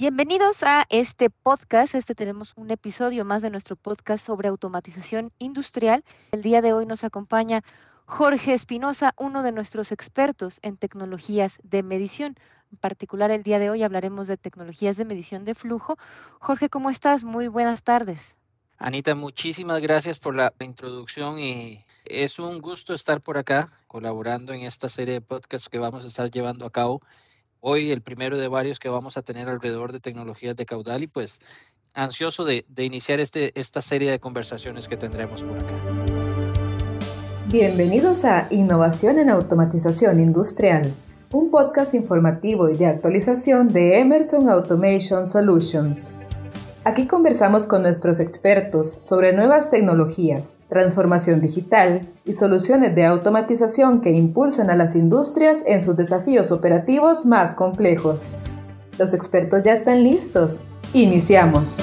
Bienvenidos a este podcast. Este tenemos un episodio más de nuestro podcast sobre automatización industrial. El día de hoy nos acompaña Jorge Espinosa, uno de nuestros expertos en tecnologías de medición. En particular, el día de hoy hablaremos de tecnologías de medición de flujo. Jorge, ¿cómo estás? Muy buenas tardes. Anita, muchísimas gracias por la introducción y es un gusto estar por acá colaborando en esta serie de podcasts que vamos a estar llevando a cabo hoy el primero de varios que vamos a tener alrededor de tecnologías de caudal y pues ansioso de, iniciar este, esta serie de conversaciones que tendremos por acá. Bienvenidos a Innovación en Automatización Industrial, un podcast informativo y de actualización de Emerson Automation Solutions. Aquí conversamos con nuestros expertos sobre nuevas tecnologías, transformación digital y soluciones de automatización que impulsan a las industrias en sus desafíos operativos más complejos. Los expertos ya están listos. Iniciamos.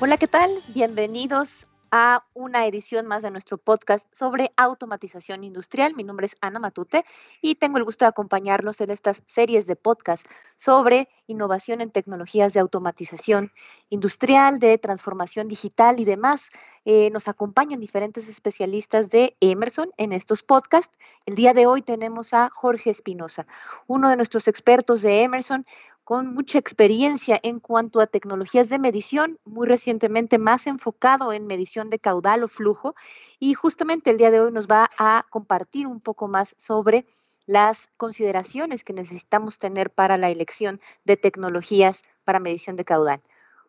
Hola, ¿qué tal? Bienvenidos a una edición más de nuestro podcast sobre automatización industrial. Mi nombre es Ana Matute y tengo el gusto de acompañarlos en estas series de podcast sobre innovación en tecnologías de automatización industrial, de transformación digital y demás. Eh, nos acompañan diferentes especialistas de Emerson en estos podcasts. El día de hoy tenemos a Jorge Espinosa, uno de nuestros expertos de Emerson, con mucha experiencia en cuanto a tecnologías de medición, muy recientemente más enfocado en medición de caudal o flujo. Y justamente el día de hoy nos va a compartir un poco más sobre las consideraciones que necesitamos tener para la elección de tecnologías para medición de caudal.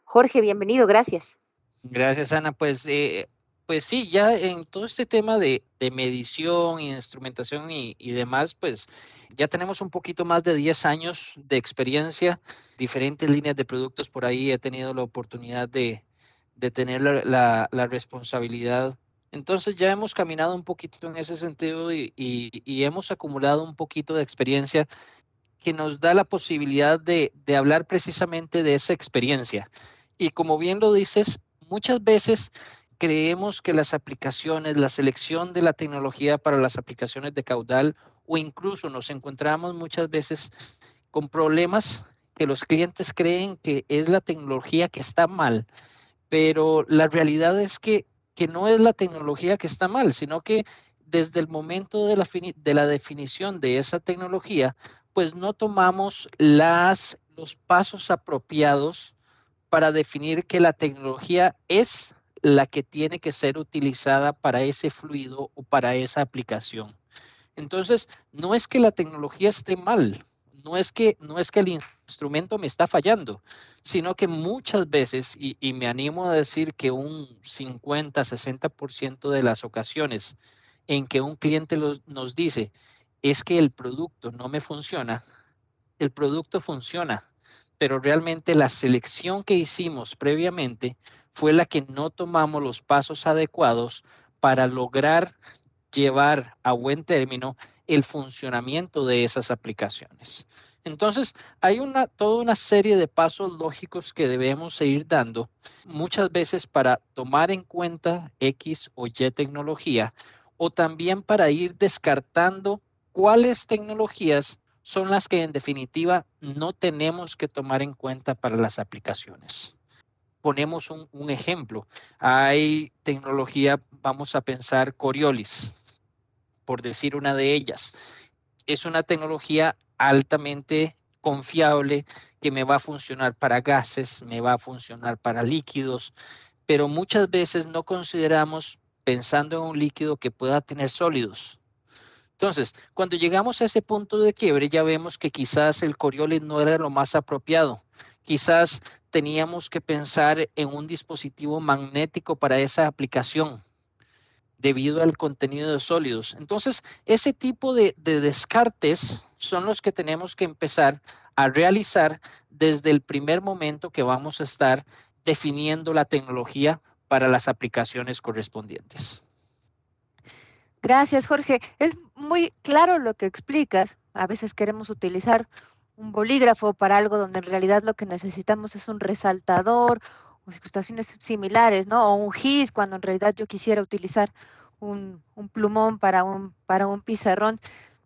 Jorge, bienvenido, gracias. Gracias, Ana. Pues eh, pues sí, ya en todo este tema de, medición, instrumentación y, demás, pues ya tenemos un poquito más de 10 años de experiencia, diferentes líneas de productos por ahí. He tenido la oportunidad de, tener la, responsabilidad. Entonces ya hemos caminado un poquito en ese sentido y, y, hemos acumulado un poquito de experiencia que nos da la posibilidad de, de hablar precisamente de esa experiencia. Y como bien lo dices, muchas veces creemos que las aplicaciones, la selección de la tecnología para las aplicaciones de caudal o incluso nos encontramos muchas veces con problemas que los clientes creen que es la tecnología que está mal, pero la realidad es que, que no es la tecnología que está mal, sino que desde el momento de la, de la definición de esa tecnología, pues no tomamos las, los pasos apropiados para definir que la tecnología es la que tiene que ser utilizada para ese fluido o para esa aplicación. Entonces, no es que la tecnología esté mal, no es que, no es que el instrumento me está fallando, sino que muchas veces, y, me animo a decir que un 50, 60% de las ocasiones en que un cliente nos dice, es que el producto no me funciona, el producto funciona, pero realmente la selección que hicimos previamente fue la que no tomamos los pasos adecuados para lograr llevar a buen término el funcionamiento de esas aplicaciones. Entonces, hay una, toda una serie de pasos lógicos que debemos seguir dando, muchas veces para tomar en cuenta X o Y tecnología, o también para ir descartando cuáles tecnologías son las que en definitiva no tenemos que tomar en cuenta para las aplicaciones ponemos un, ejemplo. Hay tecnología, vamos a pensar Coriolis, por decir una de ellas. Es una tecnología altamente confiable que me va a funcionar para gases, me va a funcionar para líquidos, pero muchas veces no consideramos pensando en un líquido que pueda tener sólidos. Entonces, cuando llegamos a ese punto de quiebre, ya vemos que quizás el Coriolis no era lo más apropiado. Quizás teníamos que pensar en un dispositivo magnético para esa aplicación debido al contenido de sólidos. Entonces, ese tipo de, descartes son los que tenemos que empezar a realizar desde el primer momento que vamos a estar definiendo la tecnología para las aplicaciones correspondientes. Gracias, Jorge. Es muy claro lo que explicas. A veces queremos utilizar un bolígrafo para algo donde en realidad lo que necesitamos es un resaltador o situaciones similares, ¿no? O un GIS cuando en realidad yo quisiera utilizar un, plumón para un, para un pizarrón.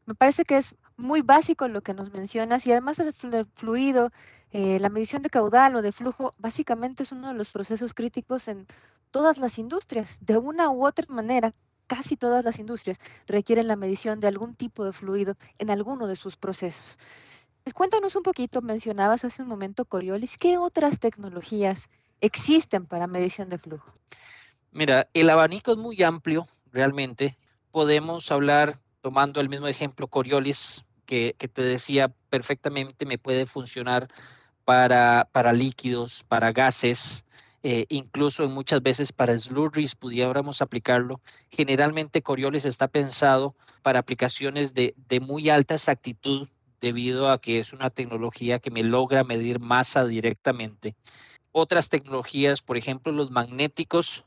Me parece que es muy básico lo que nos mencionas y además el fluido Eh, la medición de caudal o de flujo básicamente es uno de los procesos críticos en todas las industrias. De una u otra manera, casi todas las industrias requieren la medición de algún tipo de fluido en alguno de sus procesos. Pues cuéntanos un poquito, mencionabas hace un momento Coriolis, ¿qué otras tecnologías existen para medición de flujo? Mira, el abanico es muy amplio, realmente. Podemos hablar, tomando el mismo ejemplo, Coriolis, que, que te decía perfectamente me puede funcionar para, para líquidos, para gases, eh, incluso muchas veces para slurries pudiéramos aplicarlo. Generalmente Coriolis está pensado para aplicaciones de, de muy alta exactitud debido a que es una tecnología que me logra medir masa directamente. Otras tecnologías, por ejemplo, los magnéticos,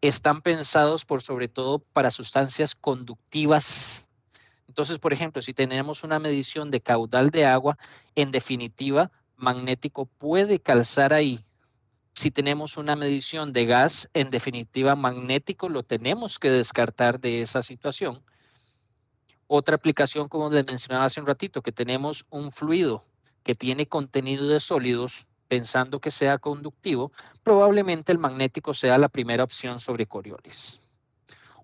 están pensados por sobre todo para sustancias conductivas. Entonces, por ejemplo, si tenemos una medición de caudal de agua, en definitiva, magnético puede calzar ahí. Si tenemos una medición de gas, en definitiva, magnético lo tenemos que descartar de esa situación. Otra aplicación, como les mencionaba hace un ratito, que tenemos un fluido que tiene contenido de sólidos, pensando que sea conductivo, probablemente el magnético sea la primera opción sobre Coriolis.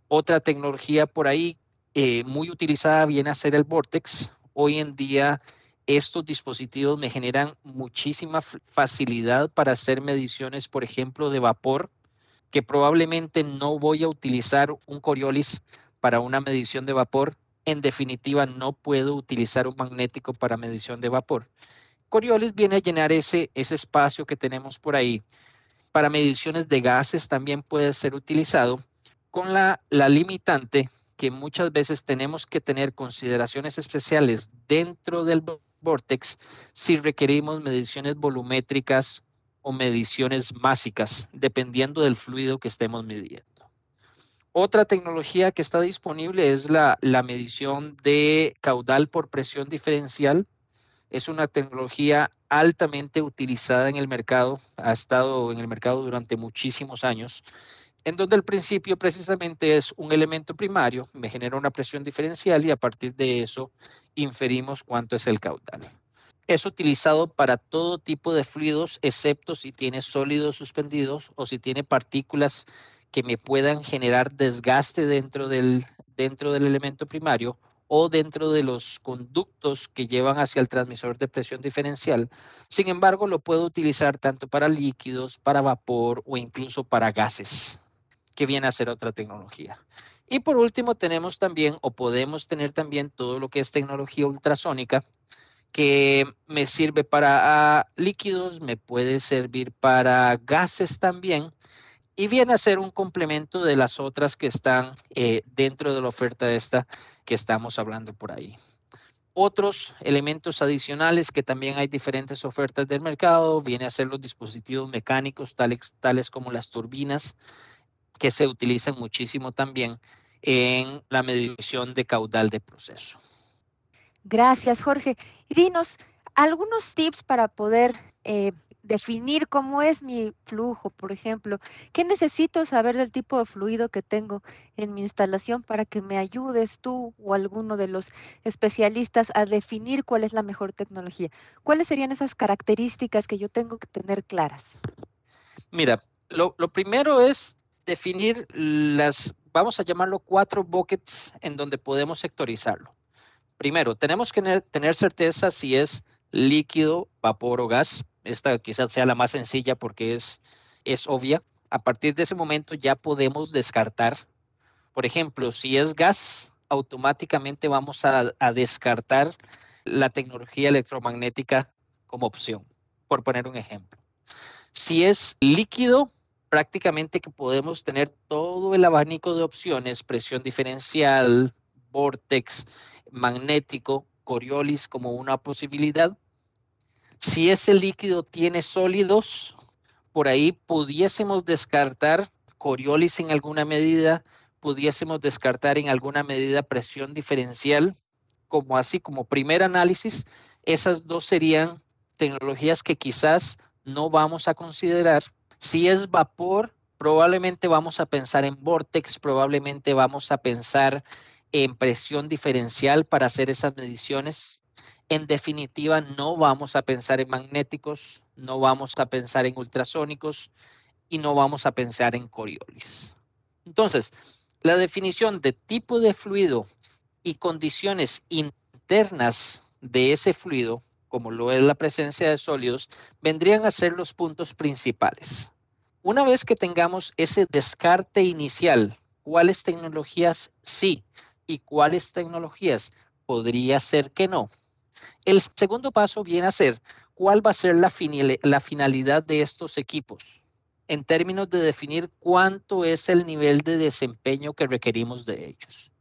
Otra tecnología por ahí eh, muy utilizada viene a ser el Vortex. Hoy en día estos dispositivos me generan muchísima facilidad para hacer mediciones, por ejemplo, de vapor, que probablemente no voy a utilizar un Coriolis para una medición de vapor. En definitiva, no puedo utilizar un magnético para medición de vapor. Coriolis viene a llenar ese, ese espacio que tenemos por ahí. Para mediciones de gases también puede ser utilizado con la, la limitante que muchas veces tenemos que tener consideraciones especiales dentro del Vortex si requerimos mediciones volumétricas o mediciones másicas, dependiendo del fluido que estemos midiendo. Otra tecnología que está disponible es la, la medición de caudal por presión diferencial. Es una tecnología altamente utilizada en el mercado, ha estado en el mercado durante muchísimos años, en donde el principio precisamente es un elemento primario, me genera una presión diferencial y a partir de eso inferimos cuánto es el caudal. Es utilizado para todo tipo de fluidos, excepto si tiene sólidos suspendidos o si tiene partículas que me puedan generar desgaste dentro del, dentro del elemento primario o dentro de los conductos que llevan hacia el transmisor de presión diferencial. Sin embargo, lo puedo utilizar tanto para líquidos, para vapor o incluso para gases, que viene a ser otra tecnología. Y por último, tenemos también o podemos tener también todo lo que es tecnología ultrasónica, que me sirve para ah, líquidos, me puede servir para gases también, y viene a ser un complemento de las otras que están eh, dentro de la oferta esta que estamos hablando por ahí. Otros elementos adicionales que también hay diferentes ofertas del mercado, viene a ser los dispositivos mecánicos, tales, tales como las turbinas, que se utilizan muchísimo también en la medición de caudal de proceso. Gracias, Jorge. Y dinos algunos tips para poder eh, definir cómo es mi flujo, por ejemplo. ¿Qué necesito saber del tipo de fluido que tengo en mi instalación para que me ayudes tú o alguno de los especialistas a definir cuál es la mejor tecnología? ¿Cuáles serían esas características que yo tengo que tener claras? Mira, lo, lo primero es definir las vamos a llamarlo cuatro buckets en donde podemos sectorizarlo. Primero, tenemos que tener certeza si es líquido, vapor o gas. Esta quizás sea la más sencilla porque es, es obvia. A partir de ese momento ya podemos descartar. Por ejemplo, si es gas, automáticamente vamos a, a descartar la tecnología electromagnética como opción, por poner un ejemplo. Si es líquido, prácticamente que podemos tener todo el abanico de opciones, presión diferencial, vortex, magnético, Coriolis como una posibilidad. Si ese líquido tiene sólidos, por ahí pudiésemos descartar Coriolis en alguna medida, pudiésemos descartar en alguna medida presión diferencial, como así como primer análisis, esas dos serían tecnologías que quizás no vamos a considerar si es vapor, probablemente vamos a pensar en vortex, probablemente vamos a pensar en presión diferencial para hacer esas mediciones. en definitiva no vamos a pensar en magnéticos, no vamos a pensar en ultrasónicos y no vamos a pensar en Coriolis. Entonces, la definición de tipo de fluido y condiciones internas de ese fluido, como lo es la presencia de sólidos, vendrían a ser los puntos principales. Una vez que tengamos ese descarte inicial, cuáles tecnologías sí y cuáles tecnologías podría ser que no. El segundo paso viene a ser cuál va a ser la, finalidad de estos equipos en términos de definir cuánto es el nivel de desempeño que requerimos de ellos.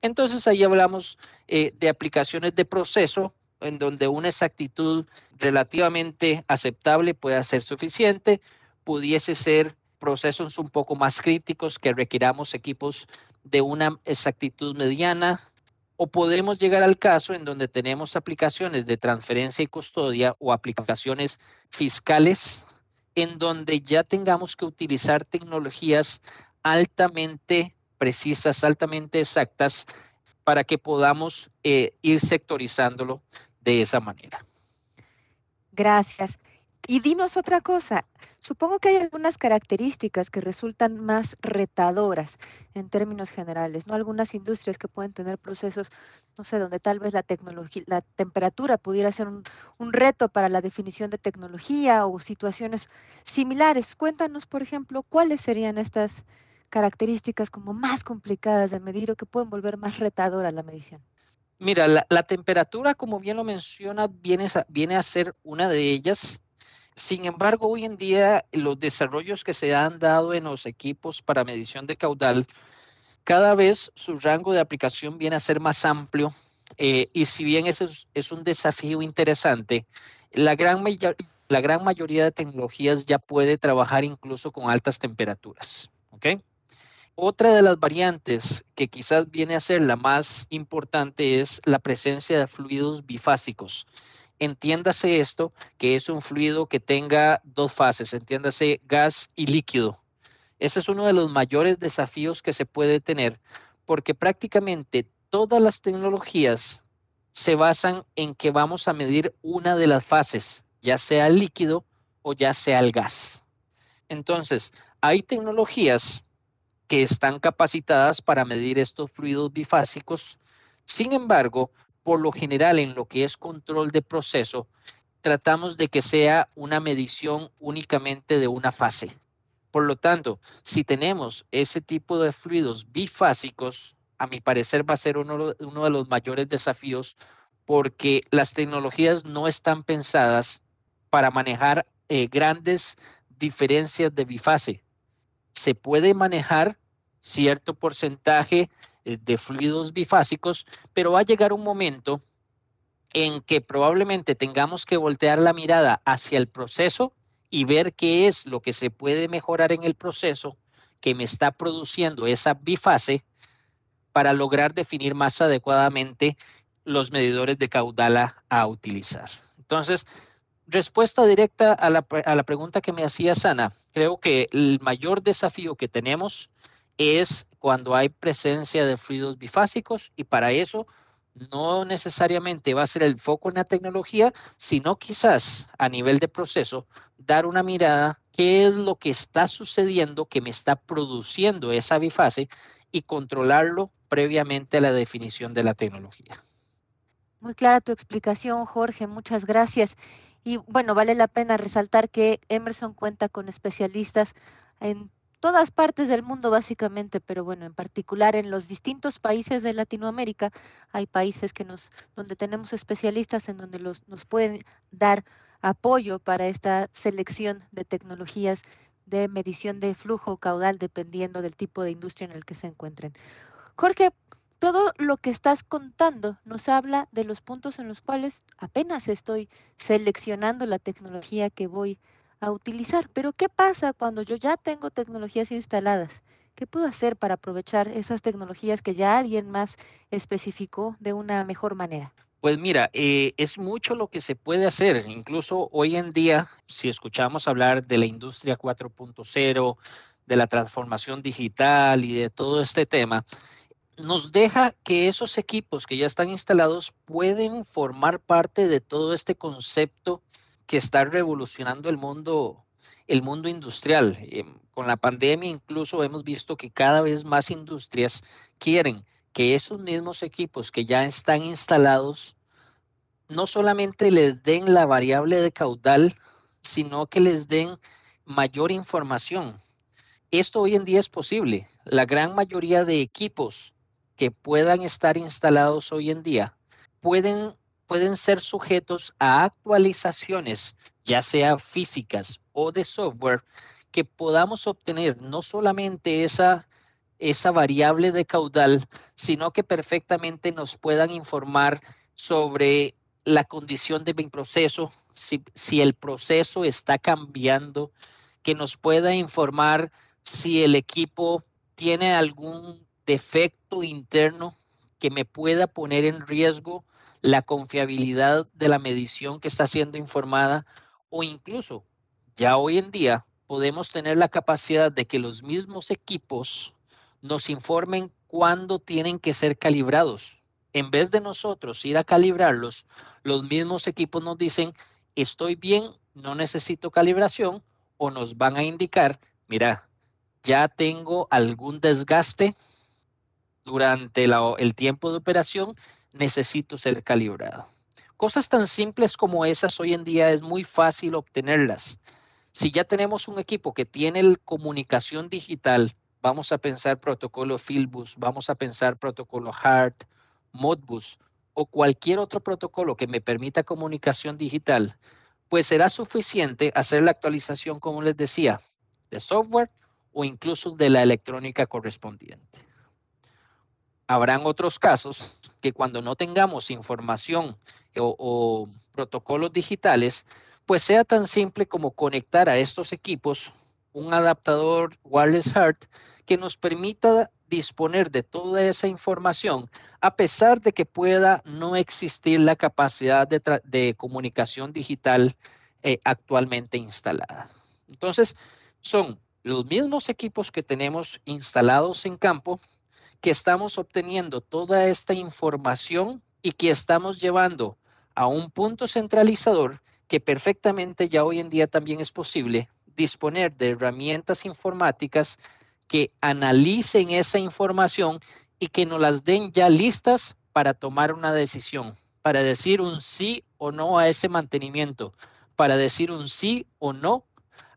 Entonces ahí hablamos eh, de aplicaciones de proceso en donde una exactitud relativamente aceptable pueda ser suficiente, pudiese ser procesos un poco más críticos que requiramos equipos de una exactitud mediana, o podemos llegar al caso en donde tenemos aplicaciones de transferencia y custodia o aplicaciones fiscales en donde ya tengamos que utilizar tecnologías altamente precisas, altamente exactas, para que podamos eh, ir sectorizándolo de esa manera. Gracias. Y dinos otra cosa, supongo que hay algunas características que resultan más retadoras en términos generales, ¿no? Algunas industrias que pueden tener procesos, no sé, donde tal vez la tecnología, la temperatura pudiera ser un, reto para la definición de tecnología o situaciones similares. Cuéntanos, por ejemplo, cuáles serían estas características como más complicadas de medir o que pueden volver más retadora la medición. Mira, la, temperatura, como bien lo menciona, viene viene a ser una de ellas. Sin embargo, hoy en día los desarrollos que se han dado en los equipos para medición de caudal, cada vez su rango de aplicación viene a ser más amplio eh, y si bien eso es, es, un desafío interesante, la gran, la gran mayoría de tecnologías ya puede trabajar incluso con altas temperaturas. ¿okay? Otra de las variantes que quizás viene a ser la más importante es la presencia de fluidos bifásicos. Entiéndase esto, que es un fluido que tenga dos fases, entiéndase gas y líquido. Ese es uno de los mayores desafíos que se puede tener, porque prácticamente todas las tecnologías se basan en que vamos a medir una de las fases, ya sea el líquido o ya sea el gas. Entonces, hay tecnologías que están capacitadas para medir estos fluidos bifásicos. Sin embargo, por lo general en lo que es control de proceso, tratamos de que sea una medición únicamente de una fase. Por lo tanto, si tenemos ese tipo de fluidos bifásicos, a mi parecer va a ser uno, de los mayores desafíos porque las tecnologías no están pensadas para manejar eh, grandes diferencias de bifase. Se puede manejar cierto porcentaje de fluidos bifásicos, pero va a llegar un momento en que probablemente tengamos que voltear la mirada hacia el proceso y ver qué es lo que se puede mejorar en el proceso que me está produciendo esa bifase para lograr definir más adecuadamente los medidores de caudal a, a utilizar. Entonces, respuesta directa a la, a la pregunta que me hacía Sana, creo que el mayor desafío que tenemos es cuando hay presencia de fluidos bifásicos y para eso no necesariamente va a ser el foco en la tecnología, sino quizás a nivel de proceso dar una mirada qué es lo que está sucediendo que me está produciendo esa bifase y controlarlo previamente a la definición de la tecnología. Muy clara tu explicación, Jorge, muchas gracias. Y bueno, vale la pena resaltar que Emerson cuenta con especialistas en todas partes del mundo básicamente, pero bueno, en particular en los distintos países de Latinoamérica hay países que nos donde tenemos especialistas en donde los, nos pueden dar apoyo para esta selección de tecnologías de medición de flujo caudal dependiendo del tipo de industria en el que se encuentren. Jorge, todo lo que estás contando nos habla de los puntos en los cuales apenas estoy seleccionando la tecnología que voy a a utilizar. Pero ¿qué pasa cuando yo ya tengo tecnologías instaladas? ¿Qué puedo hacer para aprovechar esas tecnologías que ya alguien más especificó de una mejor manera? Pues mira, eh, es mucho lo que se puede hacer. Incluso hoy en día, si escuchamos hablar de la industria 4.0, de la transformación digital y de todo este tema, nos deja que esos equipos que ya están instalados pueden formar parte de todo este concepto que está revolucionando el mundo, el mundo industrial. Em, con la pandemia incluso hemos visto que cada vez más industrias quieren que esos mismos equipos que ya están instalados no solamente les den la variable de caudal, sino que les den mayor información. Esto hoy en día es posible. La gran mayoría de equipos que puedan estar instalados hoy en día pueden, pueden ser sujetos a actualizaciones, ya sea físicas o de software, que podamos obtener no solamente esa, esa variable de caudal, sino que perfectamente nos puedan informar sobre la condición de mi proceso, si, si el proceso está cambiando, que nos pueda informar si el equipo tiene algún defecto interno que me pueda poner en riesgo la confiabilidad de la medición que está siendo informada o incluso ya hoy en día podemos tener la capacidad de que los mismos equipos nos informen cuándo tienen que ser calibrados. En vez de nosotros ir a calibrarlos, los mismos equipos nos dicen, estoy bien, no necesito calibración, o nos van a indicar, mira, ya tengo algún desgaste durante el tiempo de operación, necesito ser calibrado. Cosas tan simples como esas hoy en día es muy fácil obtenerlas. Si ya tenemos un equipo que tiene comunicación digital, vamos a pensar protocolo Fieldbus, vamos a pensar protocolo HART, Modbus o cualquier otro protocolo que me permita comunicación digital, pues será suficiente hacer la actualización, como les decía, de software o incluso de la electrónica correspondiente. Habrán otros casos que cuando no tengamos información o, protocolos digitales, pues sea tan simple como conectar a estos equipos un adaptador wireless HART que nos permita disponer de toda esa información a pesar de que pueda no existir la capacidad de, comunicación digital eh, actualmente instalada. Entonces, son los mismos equipos que tenemos instalados en campo que estamos obteniendo toda esta información y que estamos llevando a un punto centralizador que perfectamente ya hoy en día también es posible disponer de herramientas informáticas que analicen esa información y que nos las den ya listas para tomar una decisión, para decir un sí o no a ese mantenimiento, para decir un sí o no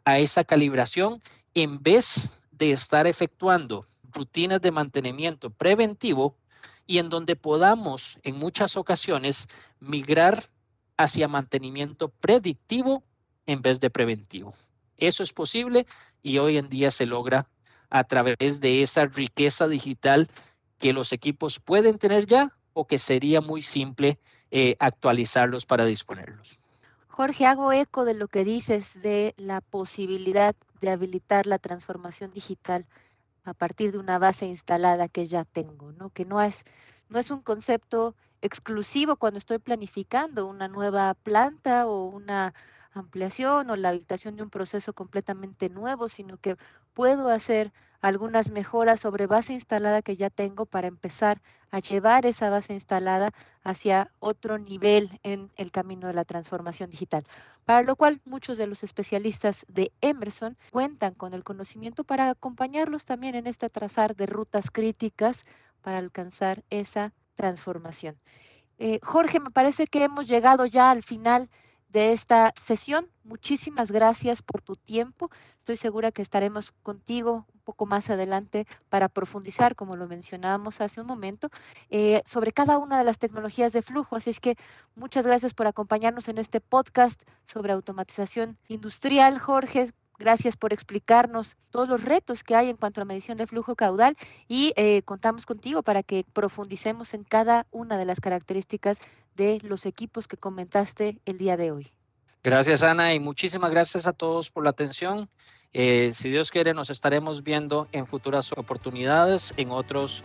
a esa calibración en vez de estar efectuando rutinas de mantenimiento preventivo y en donde podamos en muchas ocasiones migrar hacia mantenimiento predictivo en vez de preventivo. Eso es posible y hoy en día se logra a través de esa riqueza digital que los equipos pueden tener ya o que sería muy simple eh, actualizarlos para disponerlos. Jorge, hago eco de lo que dices de la posibilidad de habilitar la transformación digital a partir de una base instalada que ya tengo, ¿no? Que no es, no es un concepto exclusivo cuando estoy planificando una nueva planta o una ampliación o la habilitación de un proceso completamente nuevo, sino que puedo hacer algunas mejoras sobre base instalada que ya tengo para empezar a llevar esa base instalada hacia otro nivel en el camino de la transformación digital. Para lo cual muchos de los especialistas de Emerson cuentan con el conocimiento para acompañarlos también en este trazar de rutas críticas para alcanzar esa transformación. Eh, Jorge, me parece que hemos llegado ya al final de esta sesión. Muchísimas gracias por tu tiempo. Estoy segura que estaremos contigo un poco más adelante para profundizar, como lo mencionábamos hace un momento, eh, sobre cada una de las tecnologías de flujo. Así es que muchas gracias por acompañarnos en este podcast sobre automatización industrial, Jorge. Gracias por explicarnos todos los retos que hay en cuanto a medición de flujo caudal y eh, contamos contigo para que profundicemos en cada una de las características de los equipos que comentaste el día de hoy. Gracias, Ana, y muchísimas gracias a todos por la atención. Eh, si Dios quiere, nos estaremos viendo en futuras oportunidades en otros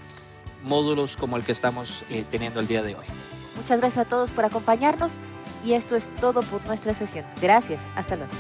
módulos como el que estamos eh, teniendo el día de hoy. Muchas gracias a todos por acompañarnos y esto es todo por nuestra sesión. Gracias, hasta luego.